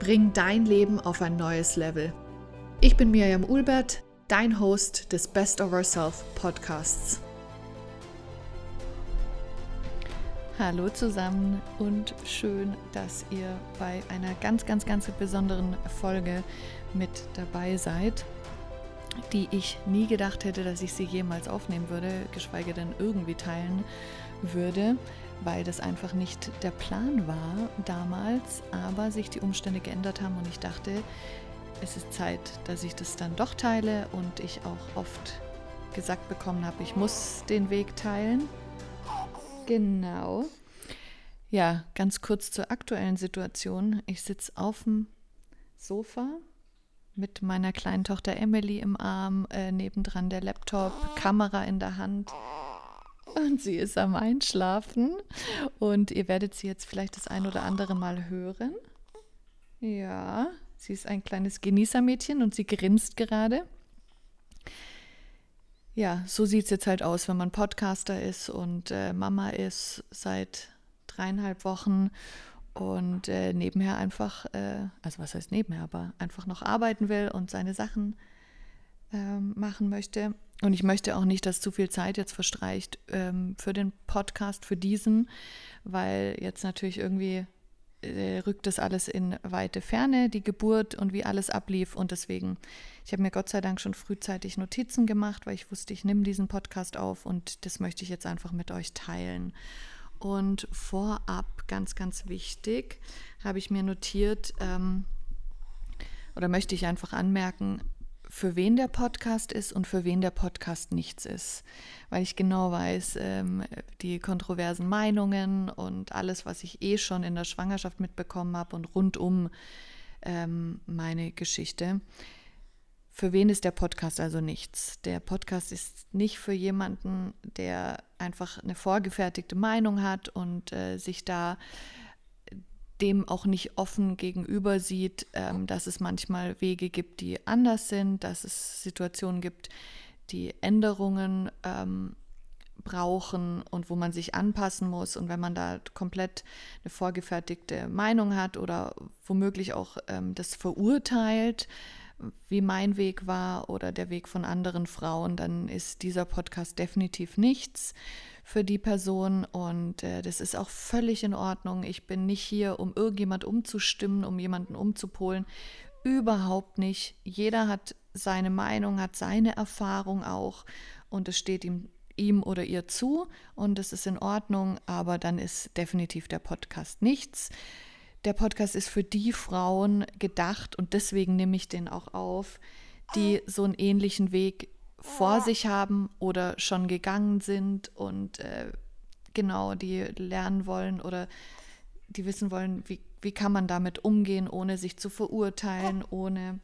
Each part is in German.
Bring dein Leben auf ein neues Level. Ich bin Miriam Ulbert, dein Host des Best of Ourself Podcasts. Hallo zusammen und schön, dass ihr bei einer ganz, ganz, ganz besonderen Folge mit dabei seid, die ich nie gedacht hätte, dass ich sie jemals aufnehmen würde, geschweige denn irgendwie teilen würde weil das einfach nicht der Plan war damals, aber sich die Umstände geändert haben und ich dachte, es ist Zeit, dass ich das dann doch teile und ich auch oft gesagt bekommen habe, ich muss den Weg teilen. Genau. Ja, ganz kurz zur aktuellen Situation. Ich sitze auf dem Sofa mit meiner kleinen Tochter Emily im Arm, äh, nebendran der Laptop, Kamera in der Hand und sie ist am Einschlafen. Und ihr werdet sie jetzt vielleicht das ein oder andere Mal hören. Ja, sie ist ein kleines Genießermädchen und sie grinst gerade. Ja, so sieht es jetzt halt aus, wenn man Podcaster ist und äh, Mama ist seit dreieinhalb Wochen und äh, nebenher einfach, äh, also was heißt nebenher, aber einfach noch arbeiten will und seine Sachen ähm, machen möchte. Und ich möchte auch nicht, dass zu viel Zeit jetzt verstreicht ähm, für den Podcast, für diesen, weil jetzt natürlich irgendwie äh, rückt das alles in weite Ferne, die Geburt und wie alles ablief. Und deswegen, ich habe mir Gott sei Dank schon frühzeitig Notizen gemacht, weil ich wusste, ich nehme diesen Podcast auf und das möchte ich jetzt einfach mit euch teilen. Und vorab, ganz, ganz wichtig, habe ich mir notiert, ähm, oder möchte ich einfach anmerken, für wen der Podcast ist und für wen der Podcast nichts ist. Weil ich genau weiß, ähm, die kontroversen Meinungen und alles, was ich eh schon in der Schwangerschaft mitbekommen habe und rundum ähm, meine Geschichte. Für wen ist der Podcast also nichts? Der Podcast ist nicht für jemanden, der einfach eine vorgefertigte Meinung hat und äh, sich da dem auch nicht offen gegenüber sieht, ähm, dass es manchmal Wege gibt, die anders sind, dass es Situationen gibt, die Änderungen ähm, brauchen und wo man sich anpassen muss. Und wenn man da komplett eine vorgefertigte Meinung hat oder womöglich auch ähm, das verurteilt, wie mein Weg war oder der Weg von anderen Frauen, dann ist dieser Podcast definitiv nichts für die Person und äh, das ist auch völlig in Ordnung. Ich bin nicht hier, um irgendjemand umzustimmen, um jemanden umzupolen. Überhaupt nicht. Jeder hat seine Meinung, hat seine Erfahrung auch und es steht ihm, ihm oder ihr zu und es ist in Ordnung, aber dann ist definitiv der Podcast nichts. Der Podcast ist für die Frauen gedacht und deswegen nehme ich den auch auf, die so einen ähnlichen Weg vor sich haben oder schon gegangen sind und äh, genau, die lernen wollen oder die wissen wollen, wie, wie kann man damit umgehen, ohne sich zu verurteilen, ohne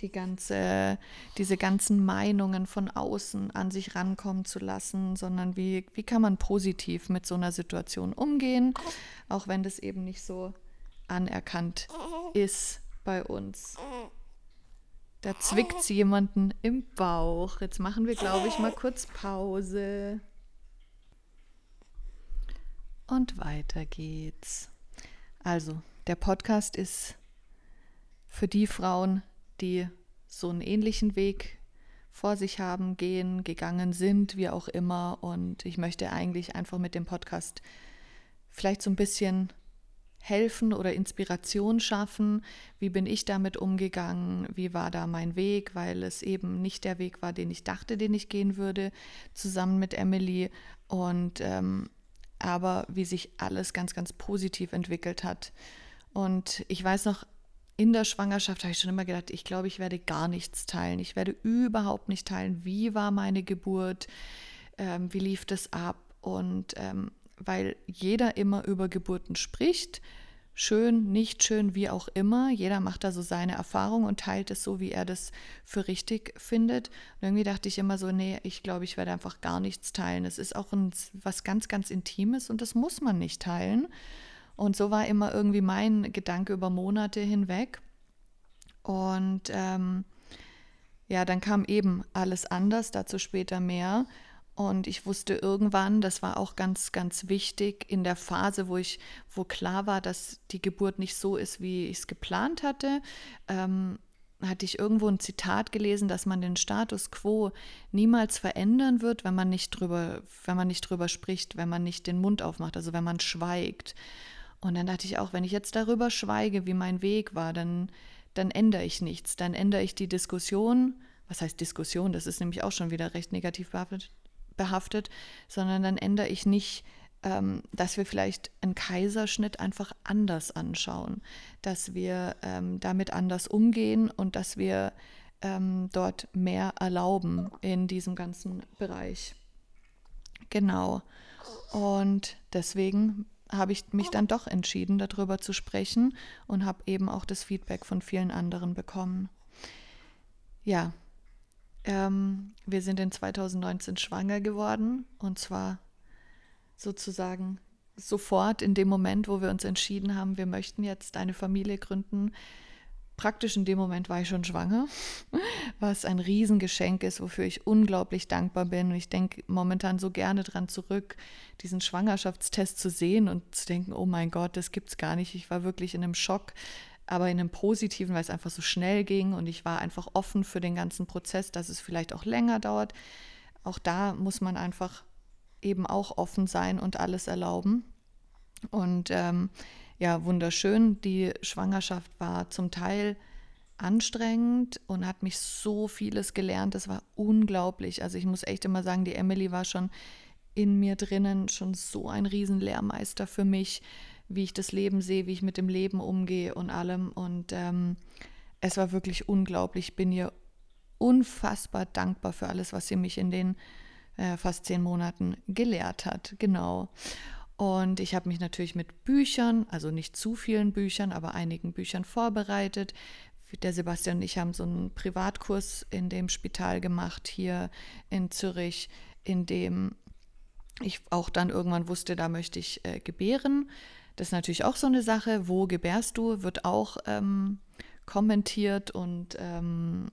die ganze, diese ganzen Meinungen von außen an sich rankommen zu lassen, sondern wie, wie kann man positiv mit so einer Situation umgehen, auch wenn das eben nicht so anerkannt ist bei uns. Da zwickt sie jemanden im Bauch. Jetzt machen wir, glaube ich, mal kurz Pause. Und weiter geht's. Also, der Podcast ist für die Frauen, die so einen ähnlichen Weg vor sich haben, gehen, gegangen sind, wie auch immer. Und ich möchte eigentlich einfach mit dem Podcast vielleicht so ein bisschen helfen oder Inspiration schaffen. Wie bin ich damit umgegangen? Wie war da mein Weg? Weil es eben nicht der Weg war, den ich dachte, den ich gehen würde, zusammen mit Emily. Und ähm, aber wie sich alles ganz, ganz positiv entwickelt hat. Und ich weiß noch, in der Schwangerschaft habe ich schon immer gedacht, ich glaube, ich werde gar nichts teilen. Ich werde überhaupt nicht teilen, wie war meine Geburt, ähm, wie lief das ab. Und ähm, weil jeder immer über Geburten spricht, schön, nicht schön, wie auch immer. Jeder macht da so seine Erfahrung und teilt es so, wie er das für richtig findet. Und irgendwie dachte ich immer so, nee, ich glaube, ich werde einfach gar nichts teilen. Es ist auch ein, was ganz, ganz Intimes und das muss man nicht teilen. Und so war immer irgendwie mein Gedanke über Monate hinweg. Und ähm, ja, dann kam eben alles anders, dazu später mehr. Und ich wusste irgendwann, das war auch ganz, ganz wichtig in der Phase, wo ich, wo klar war, dass die Geburt nicht so ist, wie ich es geplant hatte, ähm, hatte ich irgendwo ein Zitat gelesen, dass man den Status quo niemals verändern wird, wenn man nicht drüber, wenn man nicht drüber spricht, wenn man nicht den Mund aufmacht, also wenn man schweigt. Und dann dachte ich auch, wenn ich jetzt darüber schweige, wie mein Weg war, dann, dann ändere ich nichts. Dann ändere ich die Diskussion. Was heißt Diskussion? Das ist nämlich auch schon wieder recht negativ behaftet behaftet, sondern dann ändere ich nicht, ähm, dass wir vielleicht einen Kaiserschnitt einfach anders anschauen, dass wir ähm, damit anders umgehen und dass wir ähm, dort mehr erlauben in diesem ganzen Bereich. Genau. Und deswegen habe ich mich dann doch entschieden, darüber zu sprechen und habe eben auch das Feedback von vielen anderen bekommen. Ja, ähm, wir sind in 2019 schwanger geworden und zwar sozusagen sofort in dem Moment, wo wir uns entschieden haben, wir möchten jetzt eine Familie gründen. Praktisch in dem Moment war ich schon schwanger, was ein Riesengeschenk ist, wofür ich unglaublich dankbar bin. Ich denke momentan so gerne dran zurück, diesen Schwangerschaftstest zu sehen und zu denken, oh mein Gott, das gibt es gar nicht. Ich war wirklich in einem Schock, aber in einem positiven, weil es einfach so schnell ging und ich war einfach offen für den ganzen Prozess, dass es vielleicht auch länger dauert. Auch da muss man einfach eben auch offen sein und alles erlauben. Und ähm, ja, wunderschön. Die Schwangerschaft war zum Teil anstrengend und hat mich so vieles gelernt. Das war unglaublich. Also ich muss echt immer sagen, die Emily war schon in mir drinnen schon so ein Riesenlehrmeister für mich wie ich das Leben sehe, wie ich mit dem Leben umgehe und allem. Und ähm, es war wirklich unglaublich. Ich bin ihr unfassbar dankbar für alles, was sie mich in den äh, fast zehn Monaten gelehrt hat. Genau. Und ich habe mich natürlich mit Büchern, also nicht zu vielen Büchern, aber einigen Büchern vorbereitet. Der Sebastian und ich haben so einen Privatkurs in dem Spital gemacht hier in Zürich, in dem ich auch dann irgendwann wusste, da möchte ich äh, gebären. Das ist natürlich auch so eine Sache. Wo gebärst du? Wird auch ähm, kommentiert und ähm,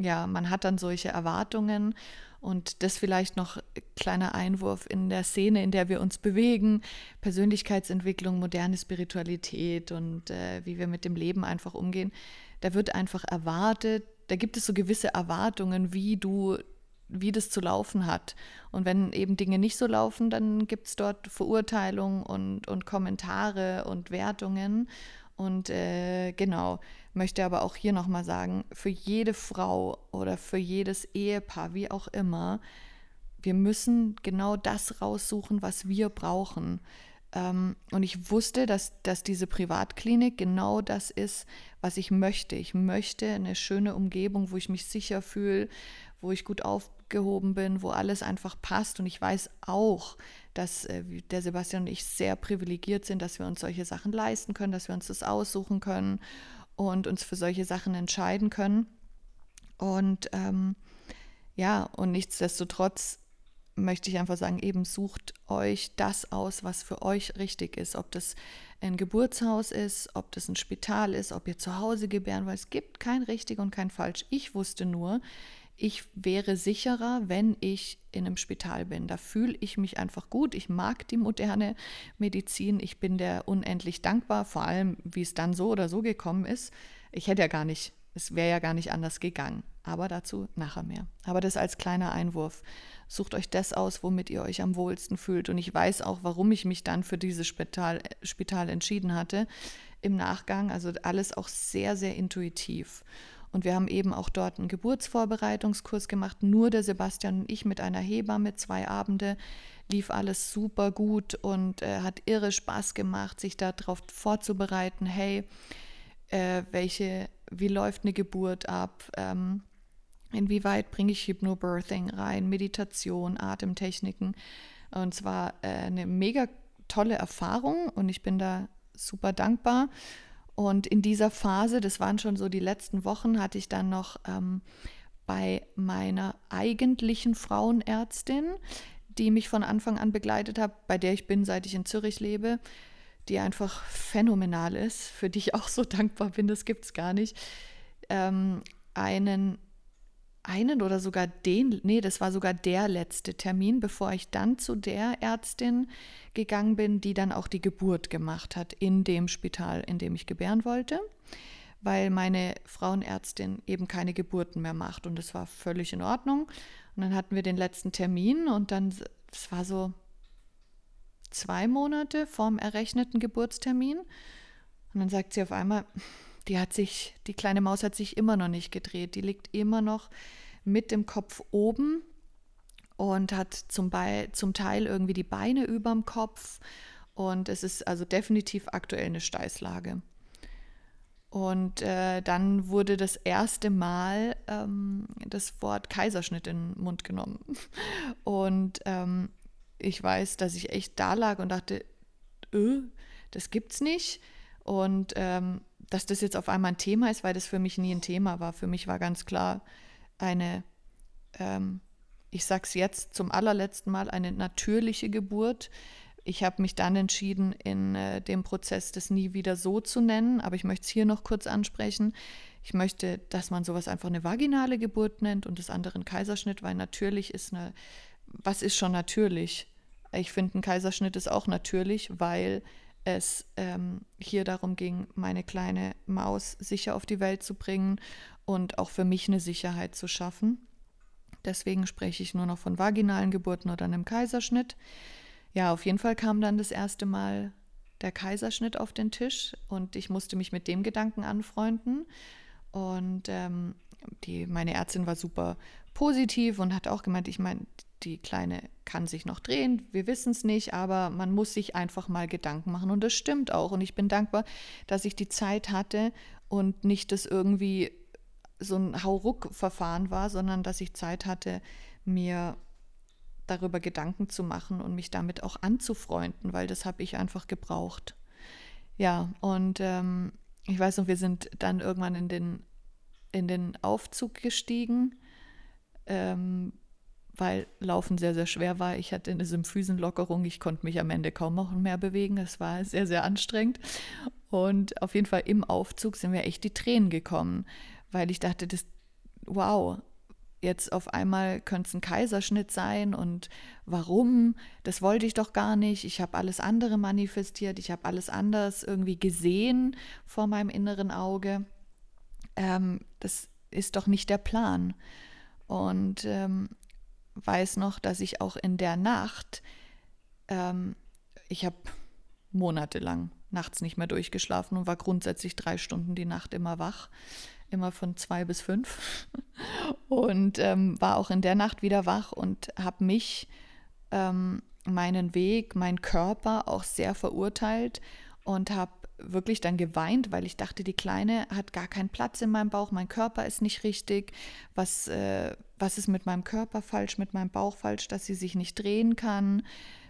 ja, man hat dann solche Erwartungen. Und das vielleicht noch kleiner Einwurf in der Szene, in der wir uns bewegen. Persönlichkeitsentwicklung, moderne Spiritualität und äh, wie wir mit dem Leben einfach umgehen. Da wird einfach erwartet, da gibt es so gewisse Erwartungen, wie du wie das zu laufen hat. Und wenn eben Dinge nicht so laufen, dann gibt es dort Verurteilungen und, und Kommentare und Wertungen. Und äh, genau, möchte aber auch hier nochmal sagen, für jede Frau oder für jedes Ehepaar, wie auch immer, wir müssen genau das raussuchen, was wir brauchen. Ähm, und ich wusste, dass, dass diese Privatklinik genau das ist, was ich möchte. Ich möchte eine schöne Umgebung, wo ich mich sicher fühle, wo ich gut aufgehoben bin, wo alles einfach passt. Und ich weiß auch, dass äh, der Sebastian und ich sehr privilegiert sind, dass wir uns solche Sachen leisten können, dass wir uns das aussuchen können und uns für solche Sachen entscheiden können. Und ähm, ja, und nichtsdestotrotz möchte ich einfach sagen, eben sucht euch das aus, was für euch richtig ist. Ob das ein Geburtshaus ist, ob das ein Spital ist, ob ihr zu Hause gebären wollt. Es gibt kein richtig und kein falsch. Ich wusste nur, ich wäre sicherer, wenn ich in einem Spital bin. Da fühle ich mich einfach gut. Ich mag die moderne Medizin. Ich bin der unendlich dankbar, vor allem wie es dann so oder so gekommen ist. Ich hätte ja gar nicht, es wäre ja gar nicht anders gegangen. Aber dazu nachher mehr. Aber das als kleiner Einwurf. Sucht euch das aus, womit ihr euch am wohlsten fühlt. Und ich weiß auch, warum ich mich dann für dieses Spital, Spital entschieden hatte im Nachgang. Also alles auch sehr, sehr intuitiv. Und wir haben eben auch dort einen Geburtsvorbereitungskurs gemacht, nur der Sebastian und ich mit einer Hebamme, zwei Abende, lief alles super gut und äh, hat irre Spaß gemacht, sich darauf vorzubereiten, hey, äh, welche, wie läuft eine Geburt ab, ähm, inwieweit bringe ich Hypnobirthing rein, Meditation, Atemtechniken. Und zwar äh, eine mega tolle Erfahrung und ich bin da super dankbar. Und in dieser Phase, das waren schon so die letzten Wochen, hatte ich dann noch ähm, bei meiner eigentlichen Frauenärztin, die mich von Anfang an begleitet hat, bei der ich bin, seit ich in Zürich lebe, die einfach phänomenal ist, für die ich auch so dankbar bin, das gibt es gar nicht, ähm, einen, einen oder sogar den, nee, das war sogar der letzte Termin, bevor ich dann zu der Ärztin gegangen bin, die dann auch die Geburt gemacht hat in dem Spital, in dem ich gebären wollte, weil meine Frauenärztin eben keine Geburten mehr macht und das war völlig in Ordnung. Und dann hatten wir den letzten Termin und dann, es war so zwei Monate vorm errechneten Geburtstermin. Und dann sagt sie auf einmal, die hat sich, die kleine Maus hat sich immer noch nicht gedreht. Die liegt immer noch mit dem Kopf oben und hat zum, Be zum Teil irgendwie die Beine überm Kopf. Und es ist also definitiv aktuell eine Steißlage. Und äh, dann wurde das erste Mal ähm, das Wort Kaiserschnitt in den Mund genommen. Und ähm, ich weiß, dass ich echt da lag und dachte, öh, das gibt's nicht. Und ähm, dass das jetzt auf einmal ein Thema ist, weil das für mich nie ein Thema war. Für mich war ganz klar eine, ähm, ich sag's jetzt zum allerletzten Mal, eine natürliche Geburt ich habe mich dann entschieden, in äh, dem Prozess das nie wieder so zu nennen, aber ich möchte es hier noch kurz ansprechen. Ich möchte, dass man sowas einfach eine vaginale Geburt nennt und das andere ein Kaiserschnitt, weil natürlich ist eine, was ist schon natürlich? Ich finde, ein Kaiserschnitt ist auch natürlich, weil es ähm, hier darum ging, meine kleine Maus sicher auf die Welt zu bringen und auch für mich eine Sicherheit zu schaffen. Deswegen spreche ich nur noch von vaginalen Geburten oder einem Kaiserschnitt. Ja, auf jeden Fall kam dann das erste Mal der Kaiserschnitt auf den Tisch und ich musste mich mit dem Gedanken anfreunden. Und ähm, die, meine Ärztin war super positiv und hat auch gemeint, ich meine, die Kleine kann sich noch drehen, wir wissen es nicht, aber man muss sich einfach mal Gedanken machen. Und das stimmt auch. Und ich bin dankbar, dass ich die Zeit hatte und nicht das irgendwie so ein Hauruck-Verfahren war, sondern dass ich Zeit hatte, mir darüber Gedanken zu machen und mich damit auch anzufreunden, weil das habe ich einfach gebraucht. Ja, und ähm, ich weiß noch, wir sind dann irgendwann in den, in den Aufzug gestiegen, ähm, weil Laufen sehr, sehr schwer war. Ich hatte eine Symphysenlockerung, ich konnte mich am Ende kaum noch mehr bewegen. Es war sehr, sehr anstrengend. Und auf jeden Fall im Aufzug sind mir echt die Tränen gekommen, weil ich dachte, das, wow, jetzt auf einmal könnte es ein Kaiserschnitt sein und warum? Das wollte ich doch gar nicht. Ich habe alles andere manifestiert, ich habe alles anders irgendwie gesehen vor meinem inneren Auge. Ähm, das ist doch nicht der Plan. Und ähm, weiß noch, dass ich auch in der Nacht, ähm, ich habe monatelang nachts nicht mehr durchgeschlafen und war grundsätzlich drei Stunden die Nacht immer wach immer von zwei bis fünf. Und ähm, war auch in der Nacht wieder wach und habe mich, ähm, meinen Weg, meinen Körper auch sehr verurteilt und habe wirklich dann geweint, weil ich dachte, die Kleine hat gar keinen Platz in meinem Bauch, mein Körper ist nicht richtig, was, äh, was ist mit meinem Körper falsch, mit meinem Bauch falsch, dass sie sich nicht drehen kann,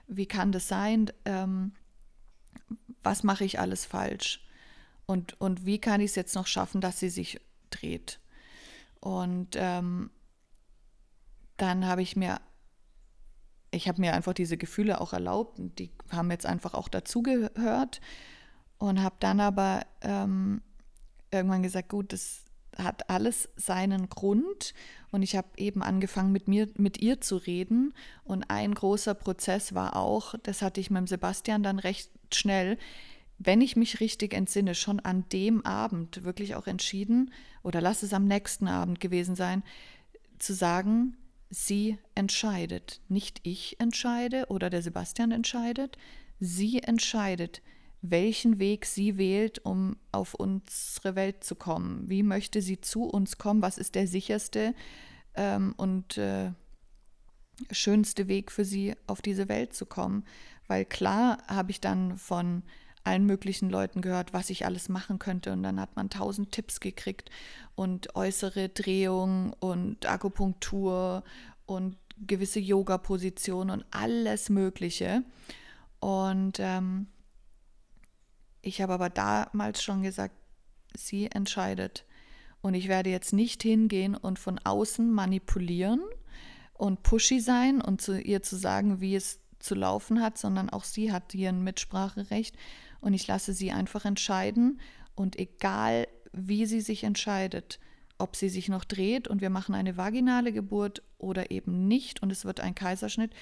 wie kann das sein, ähm, was mache ich alles falsch? Und, und wie kann ich es jetzt noch schaffen, dass sie sich dreht. Und ähm, dann habe ich mir, ich habe mir einfach diese Gefühle auch erlaubt und die haben jetzt einfach auch dazugehört und habe dann aber ähm, irgendwann gesagt, gut, das hat alles seinen Grund und ich habe eben angefangen mit mir mit ihr zu reden und ein großer Prozess war auch, das hatte ich mit dem Sebastian dann recht schnell, wenn ich mich richtig entsinne, schon an dem Abend wirklich auch entschieden, oder lass es am nächsten Abend gewesen sein, zu sagen, sie entscheidet. Nicht ich entscheide oder der Sebastian entscheidet, sie entscheidet, welchen Weg sie wählt, um auf unsere Welt zu kommen. Wie möchte sie zu uns kommen? Was ist der sicherste ähm, und äh, schönste Weg für sie, auf diese Welt zu kommen? Weil klar habe ich dann von allen möglichen Leuten gehört, was ich alles machen könnte. Und dann hat man tausend Tipps gekriegt und äußere Drehung und Akupunktur und gewisse Yoga-Positionen und alles Mögliche. Und ähm, ich habe aber damals schon gesagt, sie entscheidet. Und ich werde jetzt nicht hingehen und von außen manipulieren und pushy sein und zu ihr zu sagen, wie es zu laufen hat, sondern auch sie hat hier ein Mitspracherecht und ich lasse sie einfach entscheiden. Und egal wie sie sich entscheidet, ob sie sich noch dreht und wir machen eine vaginale Geburt oder eben nicht und es wird ein Kaiserschnitt,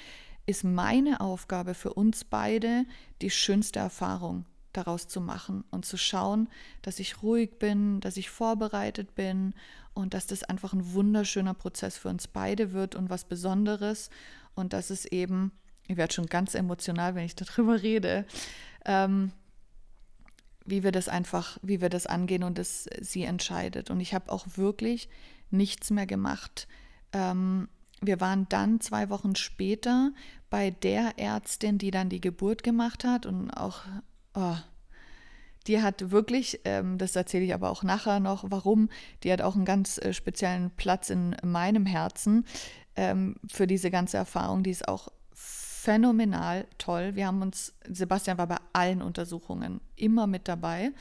ist meine Aufgabe für uns beide die schönste Erfahrung daraus zu machen und zu schauen, dass ich ruhig bin, dass ich vorbereitet bin und dass das einfach ein wunderschöner Prozess für uns beide wird und was Besonderes. Und dass es eben, ich werde schon ganz emotional, wenn ich darüber rede, ähm, wie wir das einfach, wie wir das angehen und es sie entscheidet. Und ich habe auch wirklich nichts mehr gemacht. Ähm, wir waren dann zwei Wochen später bei der Ärztin, die dann die Geburt gemacht hat und auch oh, die hat wirklich, ähm, das erzähle ich aber auch nachher noch, warum, die hat auch einen ganz äh, speziellen Platz in meinem Herzen ähm, für diese ganze Erfahrung. Die ist auch phänomenal toll. Wir haben uns, Sebastian war bei allen Untersuchungen immer mit dabei,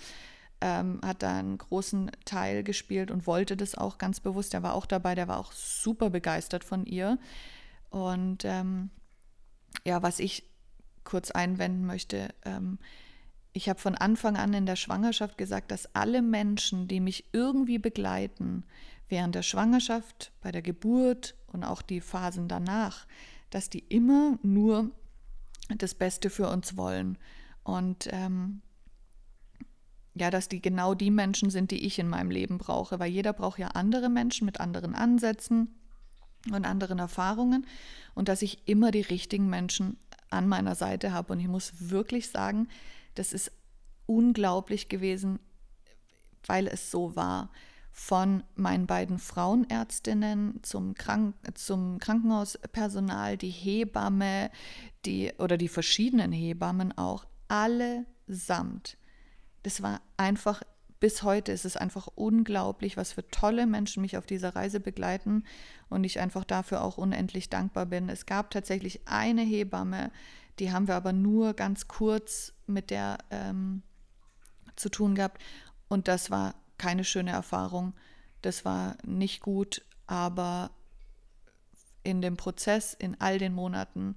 ähm, hat da einen großen Teil gespielt und wollte das auch ganz bewusst. Der war auch dabei, der war auch super begeistert von ihr. Und ähm, ja, was ich kurz einwenden möchte, ähm, ich habe von Anfang an in der Schwangerschaft gesagt, dass alle Menschen, die mich irgendwie begleiten, während der Schwangerschaft, bei der Geburt und auch die Phasen danach, dass die immer nur das Beste für uns wollen. Und ähm, ja, dass die genau die Menschen sind, die ich in meinem Leben brauche, weil jeder braucht ja andere Menschen mit anderen Ansätzen und anderen Erfahrungen und dass ich immer die richtigen Menschen an meiner Seite habe. Und ich muss wirklich sagen, das ist unglaublich gewesen, weil es so war. Von meinen beiden Frauenärztinnen zum, Krank zum Krankenhauspersonal, die Hebamme, die oder die verschiedenen Hebammen auch, allesamt. Das war einfach, bis heute ist es einfach unglaublich, was für tolle Menschen mich auf dieser Reise begleiten und ich einfach dafür auch unendlich dankbar bin. Es gab tatsächlich eine Hebamme, die haben wir aber nur ganz kurz mit der ähm, zu tun gehabt. Und das war keine schöne Erfahrung. Das war nicht gut, aber in dem Prozess, in all den Monaten,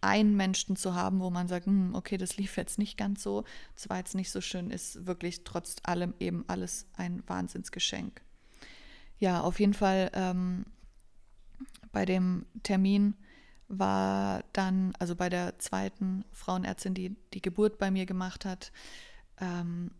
einen Menschen zu haben, wo man sagt, hm, okay, das lief jetzt nicht ganz so, das war jetzt nicht so schön, ist wirklich trotz allem eben alles ein Wahnsinnsgeschenk. Ja, auf jeden Fall ähm, bei dem Termin war dann, also bei der zweiten Frauenärztin, die die Geburt bei mir gemacht hat, ähm,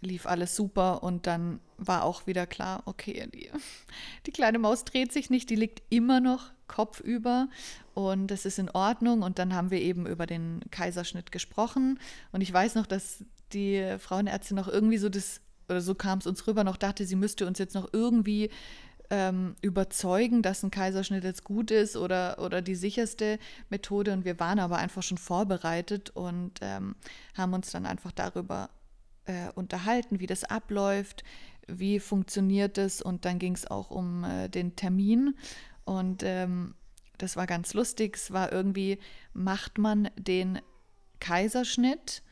lief alles super und dann war auch wieder klar, okay, die, die kleine Maus dreht sich nicht, die liegt immer noch kopfüber und das ist in Ordnung und dann haben wir eben über den Kaiserschnitt gesprochen und ich weiß noch, dass die Frauenärztin noch irgendwie so das, oder so kam es uns rüber, noch dachte, sie müsste uns jetzt noch irgendwie ähm, überzeugen, dass ein Kaiserschnitt jetzt gut ist oder, oder die sicherste Methode. Und wir waren aber einfach schon vorbereitet und ähm, haben uns dann einfach darüber äh, unterhalten, wie das abläuft, wie funktioniert es. Und dann ging es auch um äh, den Termin. Und ähm, das war ganz lustig. Es war irgendwie, macht man den Kaiserschnitt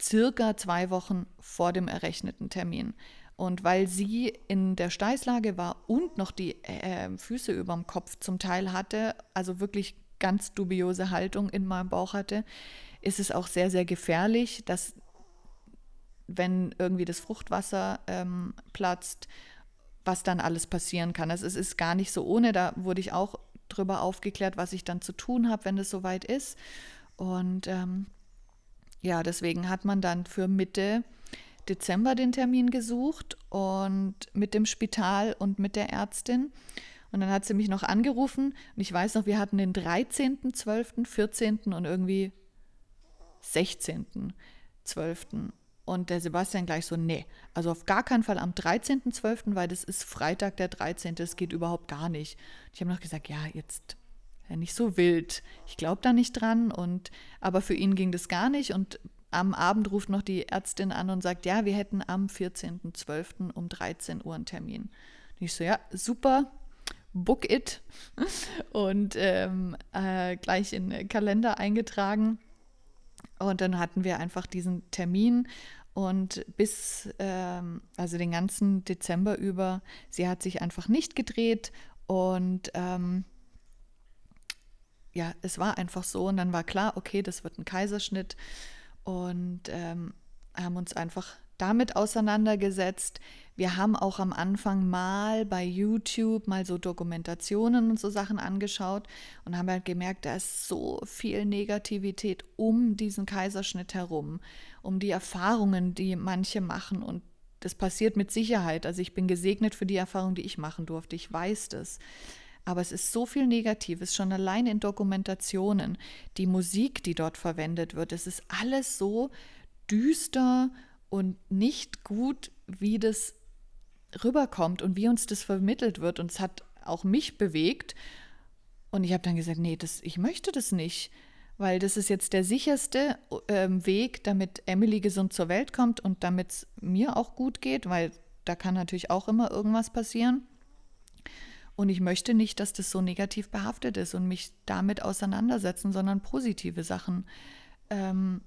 circa zwei Wochen vor dem errechneten Termin. Und weil sie in der Steißlage war und noch die äh, Füße über dem Kopf zum Teil hatte, also wirklich ganz dubiose Haltung in meinem Bauch hatte, ist es auch sehr, sehr gefährlich, dass wenn irgendwie das Fruchtwasser ähm, platzt, was dann alles passieren kann. Also es ist gar nicht so ohne, da wurde ich auch drüber aufgeklärt, was ich dann zu tun habe, wenn es soweit ist. Und ähm, ja, deswegen hat man dann für Mitte Dezember den Termin gesucht und mit dem Spital und mit der Ärztin. Und dann hat sie mich noch angerufen und ich weiß noch, wir hatten den 13., 12., 14. und irgendwie 16., 12. Und der Sebastian gleich so, nee, also auf gar keinen Fall am 13.12., weil das ist Freitag der 13., das geht überhaupt gar nicht. Ich habe noch gesagt, ja, jetzt ja, nicht so wild. Ich glaube da nicht dran und aber für ihn ging das gar nicht und am Abend ruft noch die Ärztin an und sagt, ja, wir hätten am 14.12. um 13 Uhr einen Termin. Und ich so, ja, super, book it. Und ähm, äh, gleich in den Kalender eingetragen. Und dann hatten wir einfach diesen Termin und bis, ähm, also den ganzen Dezember über, sie hat sich einfach nicht gedreht. Und ähm, ja, es war einfach so. Und dann war klar, okay, das wird ein Kaiserschnitt. Und ähm, haben uns einfach damit auseinandergesetzt. Wir haben auch am Anfang mal bei YouTube mal so Dokumentationen und so Sachen angeschaut und haben halt gemerkt, da ist so viel Negativität um diesen Kaiserschnitt herum, um die Erfahrungen, die manche machen und das passiert mit Sicherheit. Also ich bin gesegnet für die Erfahrung, die ich machen durfte. Ich weiß das. Aber es ist so viel Negatives, schon allein in Dokumentationen, die Musik, die dort verwendet wird. Es ist alles so düster und nicht gut, wie das rüberkommt und wie uns das vermittelt wird. Und es hat auch mich bewegt. Und ich habe dann gesagt, nee, das, ich möchte das nicht, weil das ist jetzt der sicherste äh, Weg, damit Emily gesund zur Welt kommt und damit es mir auch gut geht, weil da kann natürlich auch immer irgendwas passieren. Und ich möchte nicht, dass das so negativ behaftet ist und mich damit auseinandersetzen, sondern positive Sachen ähm,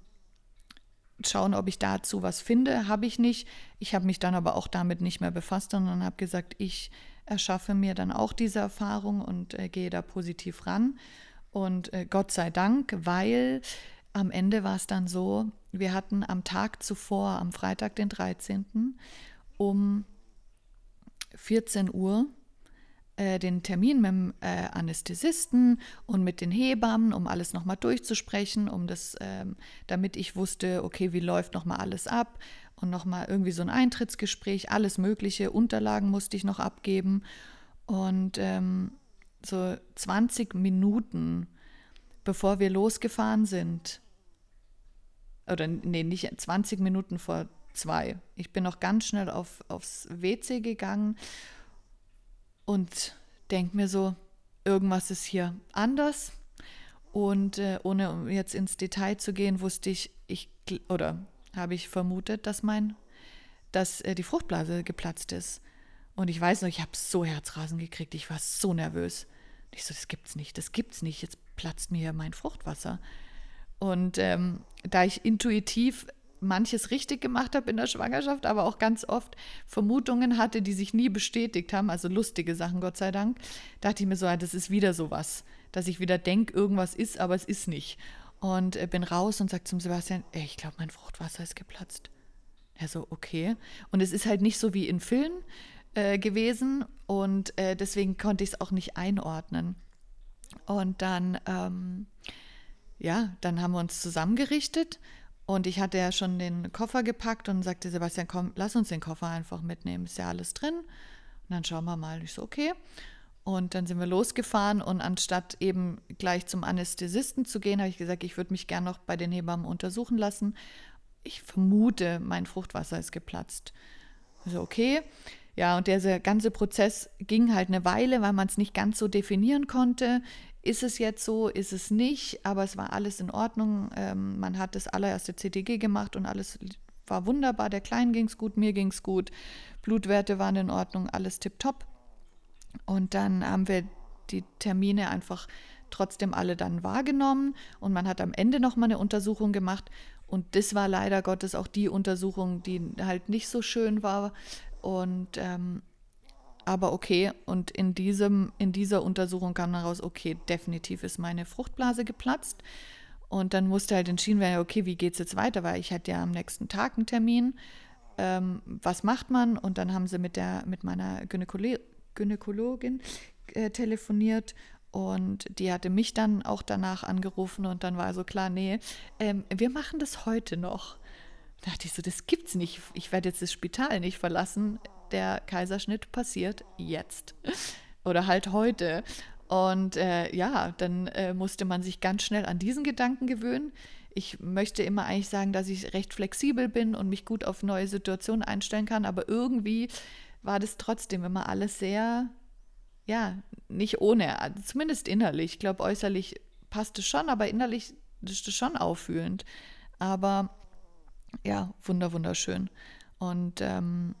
schauen, ob ich dazu was finde. Habe ich nicht. Ich habe mich dann aber auch damit nicht mehr befasst, sondern habe gesagt, ich erschaffe mir dann auch diese Erfahrung und äh, gehe da positiv ran. Und äh, Gott sei Dank, weil am Ende war es dann so, wir hatten am Tag zuvor, am Freitag, den 13. um 14 Uhr äh, den Termin mit dem äh, Anästhesisten und mit den Hebammen, um alles nochmal durchzusprechen, um das, ähm, damit ich wusste, okay, wie läuft nochmal alles ab und nochmal irgendwie so ein Eintrittsgespräch, alles Mögliche, Unterlagen musste ich noch abgeben. Und ähm, so 20 Minuten, bevor wir losgefahren sind, oder nee, nicht 20 Minuten vor zwei. Ich bin noch ganz schnell auf, aufs WC gegangen und denke mir so, irgendwas ist hier anders. Und äh, ohne jetzt ins Detail zu gehen, wusste ich, ich oder habe ich vermutet, dass mein, dass äh, die Fruchtblase geplatzt ist. Und ich weiß noch, ich habe so Herzrasen gekriegt, ich war so nervös. Ich so, das gibt's nicht, das gibt's nicht. Jetzt platzt mir mein Fruchtwasser. Und ähm, da ich intuitiv manches richtig gemacht habe in der Schwangerschaft, aber auch ganz oft Vermutungen hatte, die sich nie bestätigt haben, also lustige Sachen, Gott sei Dank, dachte ich mir so, das ist wieder sowas, dass ich wieder denke, irgendwas ist, aber es ist nicht. Und äh, bin raus und sage zum Sebastian, ey, ich glaube, mein Fruchtwasser ist geplatzt. Er so, okay. Und es ist halt nicht so wie in Filmen äh, gewesen und äh, deswegen konnte ich es auch nicht einordnen. Und dann, ähm, ja, dann haben wir uns zusammengerichtet und ich hatte ja schon den Koffer gepackt und sagte, Sebastian, komm, lass uns den Koffer einfach mitnehmen. Ist ja alles drin. Und dann schauen wir mal. Ich so, okay. Und dann sind wir losgefahren und anstatt eben gleich zum Anästhesisten zu gehen, habe ich gesagt, ich würde mich gern noch bei den Hebammen untersuchen lassen. Ich vermute, mein Fruchtwasser ist geplatzt. So, okay. Ja, und der ganze Prozess ging halt eine Weile, weil man es nicht ganz so definieren konnte ist es jetzt so, ist es nicht, aber es war alles in Ordnung. Ähm, man hat das allererste CTG gemacht und alles war wunderbar. Der Kleinen ging es gut, mir ging es gut. Blutwerte waren in Ordnung, alles tipptopp. Und dann haben wir die Termine einfach trotzdem alle dann wahrgenommen und man hat am Ende nochmal eine Untersuchung gemacht und das war leider Gottes auch die Untersuchung, die halt nicht so schön war und ähm, aber okay, und in, diesem, in dieser Untersuchung kam dann raus, okay, definitiv ist meine Fruchtblase geplatzt. Und dann musste halt entschieden werden, okay, wie geht es jetzt weiter? Weil ich hatte ja am nächsten Tag einen Termin. Ähm, was macht man? Und dann haben sie mit, der, mit meiner Gynäkolo Gynäkologin äh, telefoniert und die hatte mich dann auch danach angerufen und dann war so klar, nee, ähm, wir machen das heute noch. Da dachte ich so, das gibt's nicht. Ich werde jetzt das Spital nicht verlassen der Kaiserschnitt passiert jetzt oder halt heute. Und äh, ja, dann äh, musste man sich ganz schnell an diesen Gedanken gewöhnen. Ich möchte immer eigentlich sagen, dass ich recht flexibel bin und mich gut auf neue Situationen einstellen kann, aber irgendwie war das trotzdem immer alles sehr, ja, nicht ohne, also zumindest innerlich. Ich glaube, äußerlich passt es schon, aber innerlich ist es schon auffühlend. Aber ja, wunder, wunderschön. Und ähm,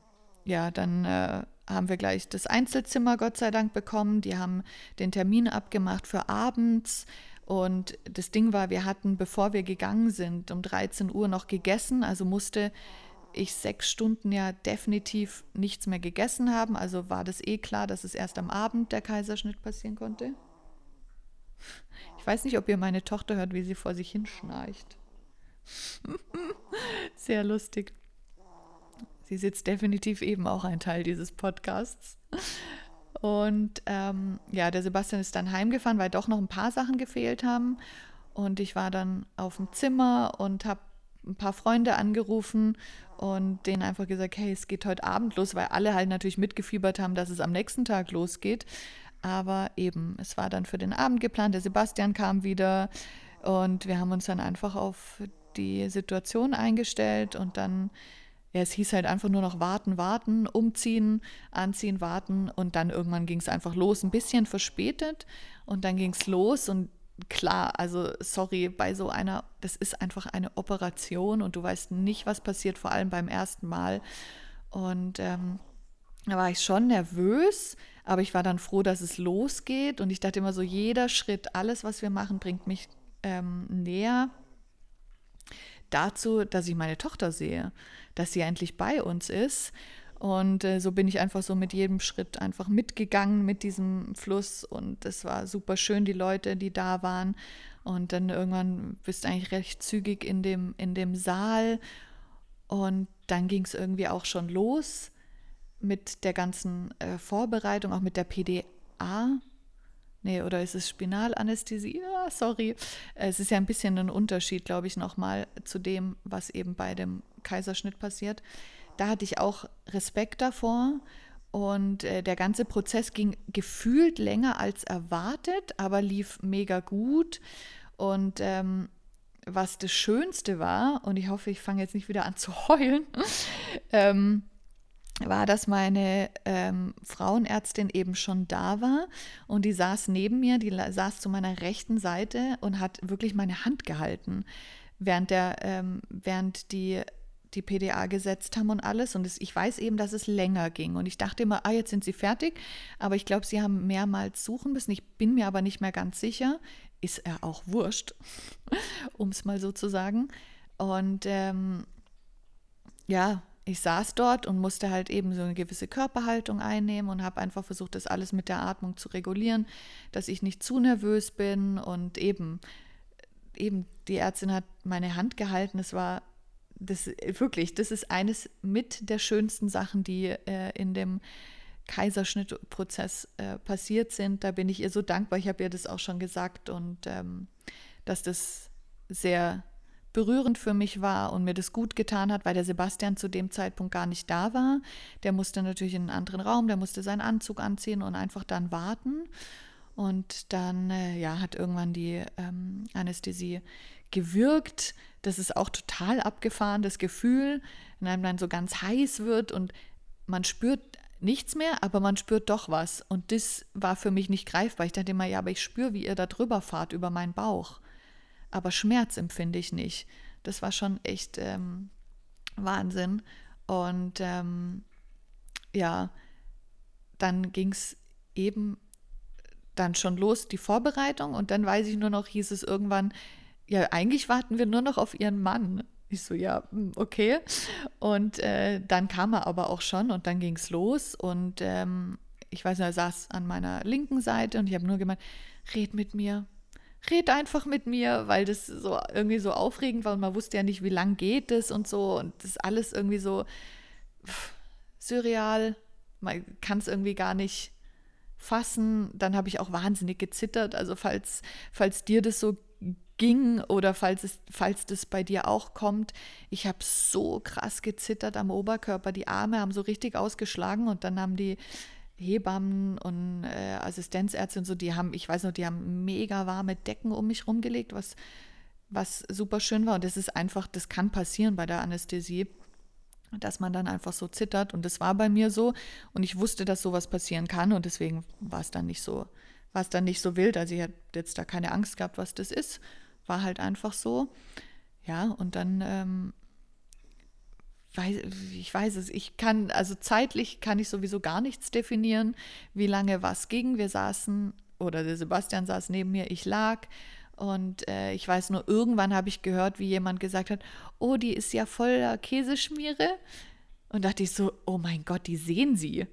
ja, dann äh, haben wir gleich das Einzelzimmer Gott sei Dank bekommen. Die haben den Termin abgemacht für abends Und das Ding war, wir hatten, bevor wir gegangen sind, um 13 Uhr noch gegessen. Also musste ich sechs Stunden ja definitiv nichts mehr gegessen haben. Also war das eh klar, dass es erst am Abend der Kaiserschnitt passieren konnte. Ich weiß nicht, ob ihr meine Tochter hört, wie sie vor sich hinschnarcht. Sehr lustig. Sie ist jetzt definitiv eben auch ein Teil dieses Podcasts. Und ähm, ja, der Sebastian ist dann heimgefahren, weil doch noch ein paar Sachen gefehlt haben. Und ich war dann auf dem Zimmer und habe ein paar Freunde angerufen und denen einfach gesagt, hey, es geht heute Abend los, weil alle halt natürlich mitgefiebert haben, dass es am nächsten Tag losgeht. Aber eben, es war dann für den Abend geplant. Der Sebastian kam wieder und wir haben uns dann einfach auf die Situation eingestellt und dann ja, es hieß halt einfach nur noch warten, warten, umziehen, anziehen, warten und dann irgendwann ging es einfach los, ein bisschen verspätet und dann ging es los und klar, also sorry, bei so einer, das ist einfach eine Operation und du weißt nicht, was passiert, vor allem beim ersten Mal und ähm, da war ich schon nervös, aber ich war dann froh, dass es losgeht und ich dachte immer so, jeder Schritt, alles, was wir machen, bringt mich ähm, näher dazu, dass ich meine Tochter sehe, dass sie endlich bei uns ist. Und äh, so bin ich einfach so mit jedem Schritt einfach mitgegangen mit diesem Fluss. Und es war super schön, die Leute, die da waren. Und dann irgendwann bist du eigentlich recht zügig in dem, in dem Saal. Und dann ging es irgendwie auch schon los mit der ganzen äh, Vorbereitung, auch mit der PDA. Nee, oder ist es Spinalanästhesie? Ja, sorry. Es ist ja ein bisschen ein Unterschied, glaube ich, nochmal zu dem, was eben bei dem Kaiserschnitt passiert. Da hatte ich auch Respekt davor. Und äh, der ganze Prozess ging gefühlt länger als erwartet, aber lief mega gut. Und ähm, was das Schönste war, und ich hoffe, ich fange jetzt nicht wieder an zu heulen, ähm, war, dass meine ähm, Frauenärztin eben schon da war und die saß neben mir, die saß zu meiner rechten Seite und hat wirklich meine Hand gehalten, während, der, ähm, während die die PDA gesetzt haben und alles. Und es, ich weiß eben, dass es länger ging. Und ich dachte immer, ah, jetzt sind sie fertig. Aber ich glaube, sie haben mehrmals suchen müssen. Ich bin mir aber nicht mehr ganz sicher. Ist er auch wurscht, um es mal so zu sagen. Und ähm, ja, ich saß dort und musste halt eben so eine gewisse Körperhaltung einnehmen und habe einfach versucht, das alles mit der Atmung zu regulieren, dass ich nicht zu nervös bin und eben, eben die Ärztin hat meine Hand gehalten. Es war das wirklich, das ist eines mit der schönsten Sachen, die äh, in dem Kaiserschnittprozess äh, passiert sind. Da bin ich ihr so dankbar. Ich habe ihr das auch schon gesagt und ähm, dass das sehr berührend für mich war und mir das gut getan hat, weil der Sebastian zu dem Zeitpunkt gar nicht da war. Der musste natürlich in einen anderen Raum, der musste seinen Anzug anziehen und einfach dann warten. Und dann äh, ja, hat irgendwann die ähm, Anästhesie gewirkt. Das ist auch total abgefahren, das Gefühl, wenn einem dann so ganz heiß wird und man spürt nichts mehr, aber man spürt doch was. Und das war für mich nicht greifbar. Ich dachte immer, ja, aber ich spüre, wie ihr da drüber fahrt über meinen Bauch aber Schmerz empfinde ich nicht. Das war schon echt ähm, Wahnsinn. Und ähm, ja, dann ging es eben dann schon los, die Vorbereitung. Und dann weiß ich nur noch, hieß es irgendwann, ja, eigentlich warten wir nur noch auf ihren Mann. Ich so, ja, hm, okay. Und äh, dann kam er aber auch schon und dann ging es los. Und ähm, ich weiß nicht, er saß an meiner linken Seite und ich habe nur gemeint, red mit mir, red einfach mit mir, weil das so irgendwie so aufregend war und man wusste ja nicht, wie lang geht es und so und das ist alles irgendwie so surreal. Man kann es irgendwie gar nicht fassen. Dann habe ich auch wahnsinnig gezittert. Also falls, falls dir das so ging oder falls, es, falls das bei dir auch kommt, ich habe so krass gezittert am Oberkörper. Die Arme haben so richtig ausgeschlagen und dann haben die Hebammen und äh, Assistenzärzte und so, die haben, ich weiß noch, die haben mega warme Decken um mich rumgelegt, was, was super schön war. Und das ist einfach, das kann passieren bei der Anästhesie, dass man dann einfach so zittert. Und das war bei mir so. Und ich wusste, dass sowas passieren kann. Und deswegen war es dann nicht so, war es dann nicht so wild. Also ich hatte jetzt da keine Angst gehabt, was das ist. War halt einfach so. Ja, und dann ähm, weiß, ich weiß es, ich kann, also zeitlich kann ich sowieso gar nichts definieren, wie lange was ging. Wir saßen, oder der Sebastian saß neben mir, ich lag Und äh, ich weiß nur, irgendwann habe ich gehört, wie jemand gesagt hat, oh, die ist ja voller Käseschmiere. Und dachte ich so, oh mein Gott, die sehen sie.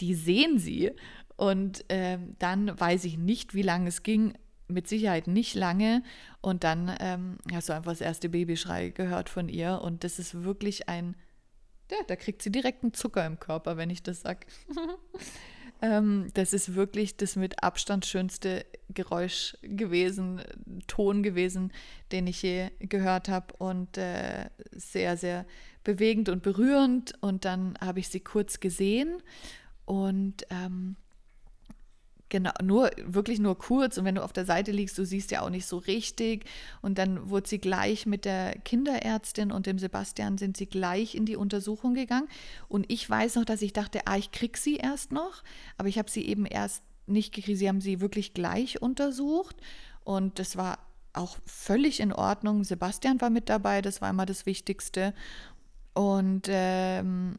Die sehen sie. Und ähm, dann weiß ich nicht, wie lange es ging. Mit Sicherheit nicht lange. Und dann ähm, hast du einfach das erste Babyschrei gehört von ihr. Und das ist wirklich ein, ja, da kriegt sie direkt einen Zucker im Körper, wenn ich das sage. Ähm, das ist wirklich das mit Abstand schönste Geräusch gewesen, Ton gewesen, den ich je gehört habe und äh, sehr, sehr bewegend und berührend. Und dann habe ich sie kurz gesehen und ähm, Genau, nur wirklich nur kurz. Und wenn du auf der Seite liegst, du siehst ja auch nicht so richtig. Und dann wurde sie gleich mit der Kinderärztin und dem Sebastian sind sie gleich in die Untersuchung gegangen. Und ich weiß noch, dass ich dachte, ah, ich krieg sie erst noch, aber ich habe sie eben erst nicht gekriegt. Sie haben sie wirklich gleich untersucht und das war auch völlig in Ordnung. Sebastian war mit dabei, das war immer das Wichtigste. Und ähm,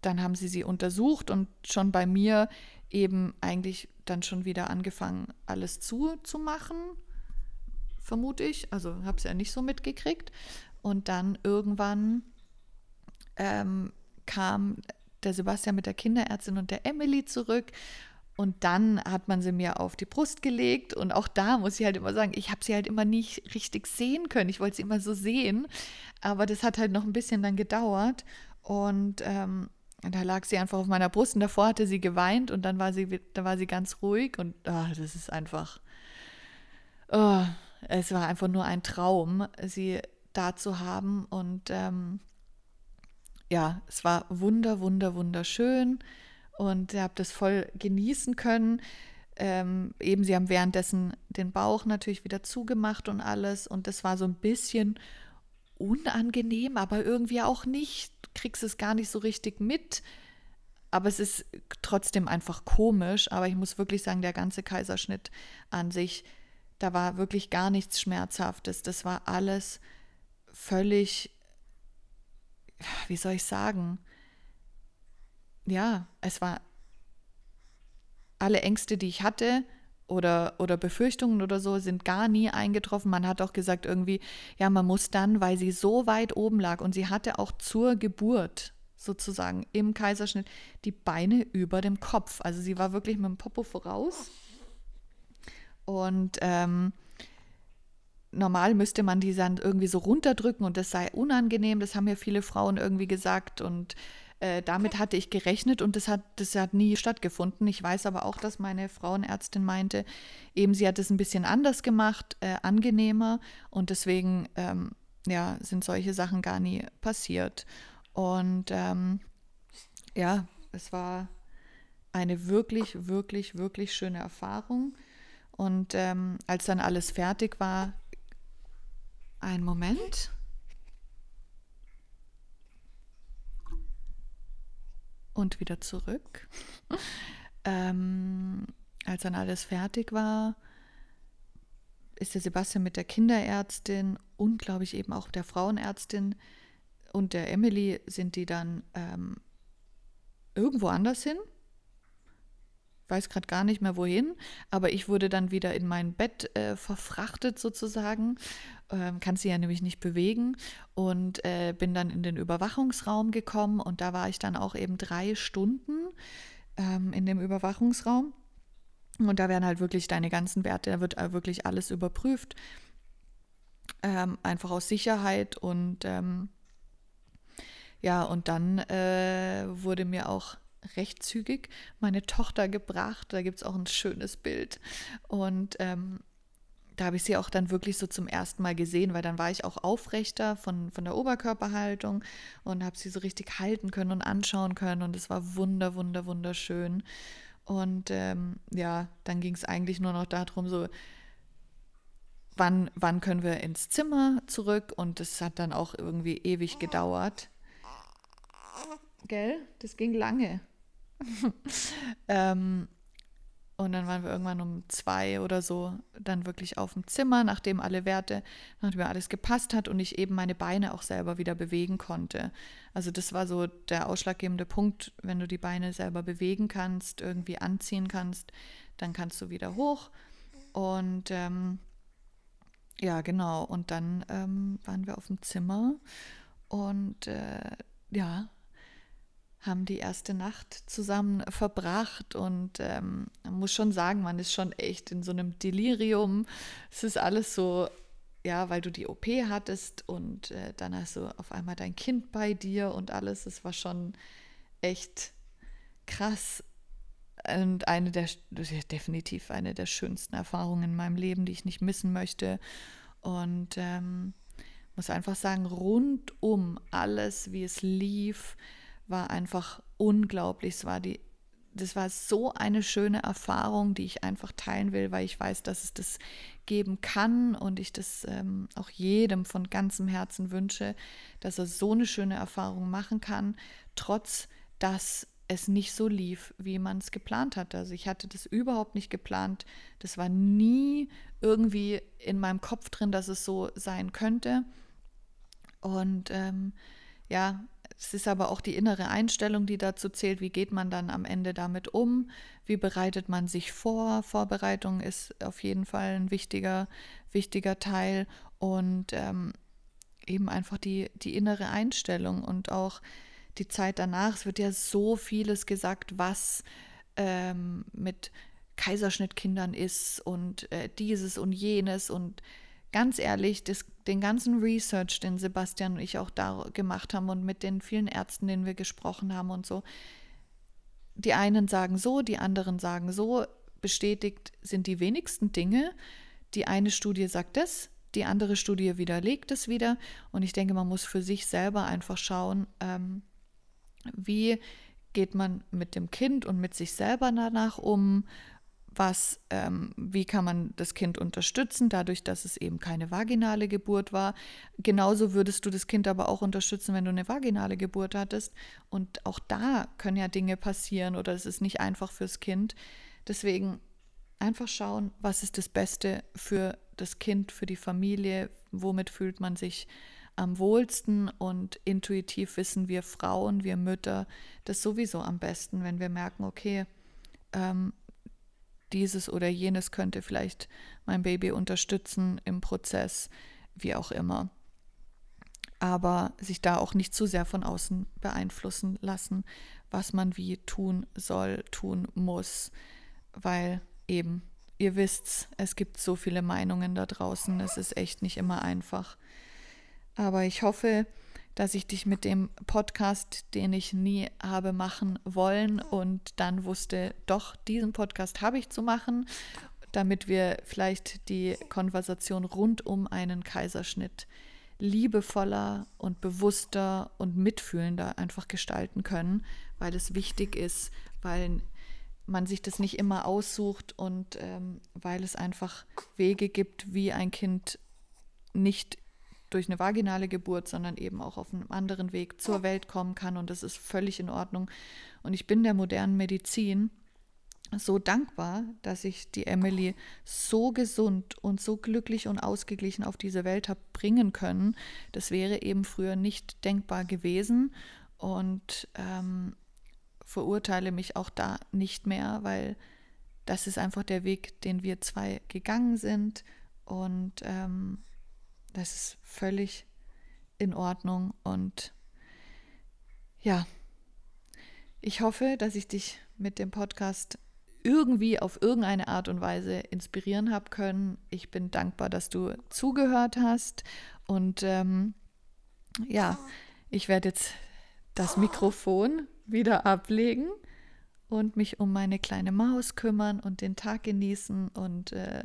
dann haben sie sie untersucht und schon bei mir eben eigentlich dann schon wieder angefangen, alles zuzumachen, vermute ich. Also habe es ja nicht so mitgekriegt. Und dann irgendwann ähm, kam der Sebastian mit der Kinderärztin und der Emily zurück. Und dann hat man sie mir auf die Brust gelegt. Und auch da muss ich halt immer sagen, ich habe sie halt immer nicht richtig sehen können. Ich wollte sie immer so sehen. Aber das hat halt noch ein bisschen dann gedauert. Und ähm, und da lag sie einfach auf meiner Brust und davor hatte sie geweint und dann war sie, da war sie ganz ruhig und oh, das ist einfach, oh, es war einfach nur ein Traum, sie da zu haben und ähm, ja, es war wunder, wunder, wunderschön und ihr habt das voll genießen können. Ähm, eben, sie haben währenddessen den Bauch natürlich wieder zugemacht und alles und das war so ein bisschen unangenehm, aber irgendwie auch nicht kriegst es gar nicht so richtig mit. Aber es ist trotzdem einfach komisch. Aber ich muss wirklich sagen, der ganze Kaiserschnitt an sich, da war wirklich gar nichts Schmerzhaftes. Das war alles völlig, wie soll ich sagen? Ja, es war alle Ängste, die ich hatte, oder, oder Befürchtungen oder so sind gar nie eingetroffen. Man hat auch gesagt irgendwie, ja, man muss dann, weil sie so weit oben lag und sie hatte auch zur Geburt sozusagen im Kaiserschnitt die Beine über dem Kopf. Also sie war wirklich mit dem Popo voraus. Und ähm, normal müsste man die dann irgendwie so runterdrücken und das sei unangenehm. Das haben ja viele Frauen irgendwie gesagt. Und äh, damit hatte ich gerechnet und das hat, das hat nie stattgefunden. Ich weiß aber auch, dass meine Frauenärztin meinte, eben sie hat es ein bisschen anders gemacht, äh, angenehmer und deswegen ähm, ja, sind solche Sachen gar nie passiert. Und ähm, ja, es war eine wirklich, wirklich, wirklich schöne Erfahrung. Und ähm, als dann alles fertig war, ein Moment. Und wieder zurück. ähm, als dann alles fertig war, ist der Sebastian mit der Kinderärztin und, glaube ich, eben auch der Frauenärztin und der Emily sind die dann ähm, irgendwo anders hin weiß gerade gar nicht mehr wohin, aber ich wurde dann wieder in mein Bett äh, verfrachtet sozusagen, ähm, kann sie ja nämlich nicht bewegen und äh, bin dann in den Überwachungsraum gekommen und da war ich dann auch eben drei Stunden ähm, in dem Überwachungsraum. Und da werden halt wirklich deine ganzen Werte, da wird äh, wirklich alles überprüft, ähm, einfach aus Sicherheit und ähm, ja, und dann äh, wurde mir auch recht zügig meine Tochter gebracht. Da gibt es auch ein schönes Bild. Und ähm, da habe ich sie auch dann wirklich so zum ersten Mal gesehen, weil dann war ich auch aufrechter von, von der Oberkörperhaltung und habe sie so richtig halten können und anschauen können. Und es war wunder, wunder, wunderschön. Und ähm, ja, dann ging es eigentlich nur noch darum, so, wann, wann können wir ins Zimmer zurück? Und das hat dann auch irgendwie ewig gedauert. Gell? Das ging lange. ähm, und dann waren wir irgendwann um zwei oder so dann wirklich auf dem Zimmer, nachdem alle Werte, nachdem alles gepasst hat und ich eben meine Beine auch selber wieder bewegen konnte. Also das war so der ausschlaggebende Punkt, wenn du die Beine selber bewegen kannst, irgendwie anziehen kannst, dann kannst du wieder hoch. Und ähm, ja, genau. Und dann ähm, waren wir auf dem Zimmer und äh, ja, haben die erste Nacht zusammen verbracht und ähm, man muss schon sagen, man ist schon echt in so einem Delirium. Es ist alles so, ja, weil du die OP hattest und äh, dann hast du auf einmal dein Kind bei dir und alles. Es war schon echt krass und eine der, definitiv eine der schönsten Erfahrungen in meinem Leben, die ich nicht missen möchte. Und ähm, muss einfach sagen, rundum alles, wie es lief, war einfach unglaublich. Es war die, das war so eine schöne Erfahrung, die ich einfach teilen will, weil ich weiß, dass es das geben kann und ich das ähm, auch jedem von ganzem Herzen wünsche, dass er so eine schöne Erfahrung machen kann, trotz dass es nicht so lief, wie man es geplant hatte. Also ich hatte das überhaupt nicht geplant. Das war nie irgendwie in meinem Kopf drin, dass es so sein könnte. Und ähm, ja, es ist aber auch die innere Einstellung, die dazu zählt. Wie geht man dann am Ende damit um? Wie bereitet man sich vor? Vorbereitung ist auf jeden Fall ein wichtiger, wichtiger Teil. Und ähm, eben einfach die, die innere Einstellung und auch die Zeit danach. Es wird ja so vieles gesagt, was ähm, mit Kaiserschnittkindern ist und äh, dieses und jenes. Und ganz ehrlich, das, den ganzen Research, den Sebastian und ich auch da gemacht haben und mit den vielen Ärzten, denen wir gesprochen haben und so, die einen sagen so, die anderen sagen so, bestätigt sind die wenigsten Dinge. Die eine Studie sagt das, die andere Studie widerlegt es wieder. Und ich denke, man muss für sich selber einfach schauen, ähm, wie geht man mit dem Kind und mit sich selber danach um? Was, ähm, wie kann man das Kind unterstützen, dadurch, dass es eben keine vaginale Geburt war. Genauso würdest du das Kind aber auch unterstützen, wenn du eine vaginale Geburt hattest. Und auch da können ja Dinge passieren oder es ist nicht einfach fürs Kind. Deswegen einfach schauen, was ist das Beste für das Kind, für die Familie, womit fühlt man sich am wohlsten und intuitiv wissen wir Frauen, wir Mütter das sowieso am besten, wenn wir merken, okay, ähm, dieses oder jenes könnte vielleicht mein Baby unterstützen im Prozess, wie auch immer. Aber sich da auch nicht zu sehr von außen beeinflussen lassen, was man wie tun soll, tun muss, weil eben, ihr wisst, es gibt so viele Meinungen da draußen, es ist echt nicht immer einfach. Aber ich hoffe, dass ich dich mit dem Podcast, den ich nie habe machen wollen und dann wusste, doch, diesen Podcast habe ich zu machen, damit wir vielleicht die Konversation rund um einen Kaiserschnitt liebevoller und bewusster und mitfühlender einfach gestalten können, weil es wichtig ist, weil man sich das nicht immer aussucht und ähm, weil es einfach Wege gibt, wie ein Kind nicht durch eine vaginale Geburt, sondern eben auch auf einem anderen Weg zur Welt kommen kann. Und das ist völlig in Ordnung. Und ich bin der modernen Medizin so dankbar, dass ich die Emily so gesund und so glücklich und ausgeglichen auf diese Welt habe bringen können. Das wäre eben früher nicht denkbar gewesen. Und ähm, verurteile mich auch da nicht mehr, weil das ist einfach der Weg, den wir zwei gegangen sind. Und ähm, das ist völlig in Ordnung und ja, ich hoffe, dass ich dich mit dem Podcast irgendwie auf irgendeine Art und Weise inspirieren habe können. Ich bin dankbar, dass du zugehört hast und ähm, ja, ich werde jetzt das Mikrofon wieder ablegen und mich um meine kleine Maus kümmern und den Tag genießen und äh,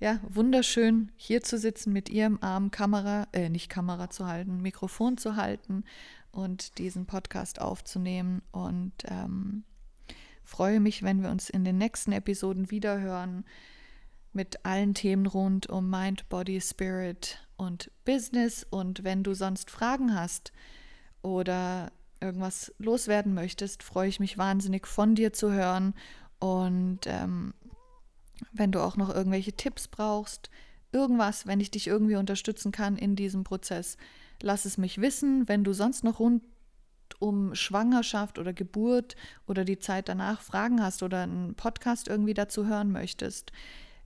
ja, wunderschön hier zu sitzen mit ihr im Arm, Kamera, äh, nicht Kamera zu halten, Mikrofon zu halten und diesen Podcast aufzunehmen. Und ähm, freue mich, wenn wir uns in den nächsten Episoden wiederhören mit allen Themen rund um Mind, Body, Spirit und Business. Und wenn du sonst Fragen hast oder irgendwas loswerden möchtest, freue ich mich wahnsinnig von dir zu hören. Und ähm, wenn du auch noch irgendwelche Tipps brauchst, irgendwas, wenn ich dich irgendwie unterstützen kann in diesem Prozess, lass es mich wissen. Wenn du sonst noch rund um Schwangerschaft oder Geburt oder die Zeit danach Fragen hast oder einen Podcast irgendwie dazu hören möchtest,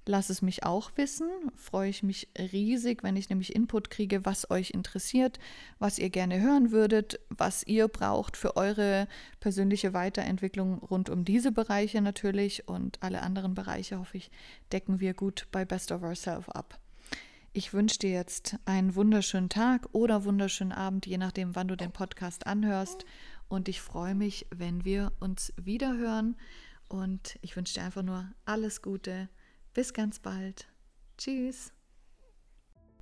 Lass es mich auch wissen. Freue ich mich riesig, wenn ich nämlich Input kriege, was euch interessiert, was ihr gerne hören würdet, was ihr braucht für eure persönliche Weiterentwicklung rund um diese Bereiche natürlich und alle anderen Bereiche, hoffe ich, decken wir gut bei Best of Ourselves ab. Ich wünsche dir jetzt einen wunderschönen Tag oder wunderschönen Abend, je nachdem, wann du den Podcast anhörst. Und ich freue mich, wenn wir uns wieder hören. Und ich wünsche dir einfach nur alles Gute. Bis ganz bald. Tschüss.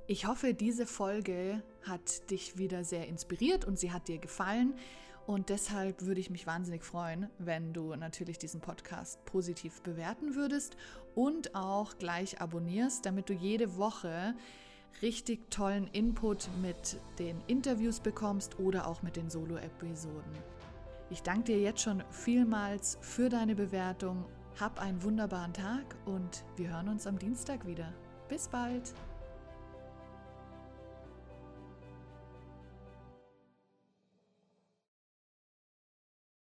Ich hoffe, diese Folge hat dich wieder sehr inspiriert und sie hat dir gefallen. Und deshalb würde ich mich wahnsinnig freuen, wenn du natürlich diesen Podcast positiv bewerten würdest und auch gleich abonnierst, damit du jede Woche richtig tollen Input mit den Interviews bekommst oder auch mit den Solo-Episoden. Ich danke dir jetzt schon vielmals für deine Bewertung hab einen wunderbaren Tag und wir hören uns am Dienstag wieder. Bis bald!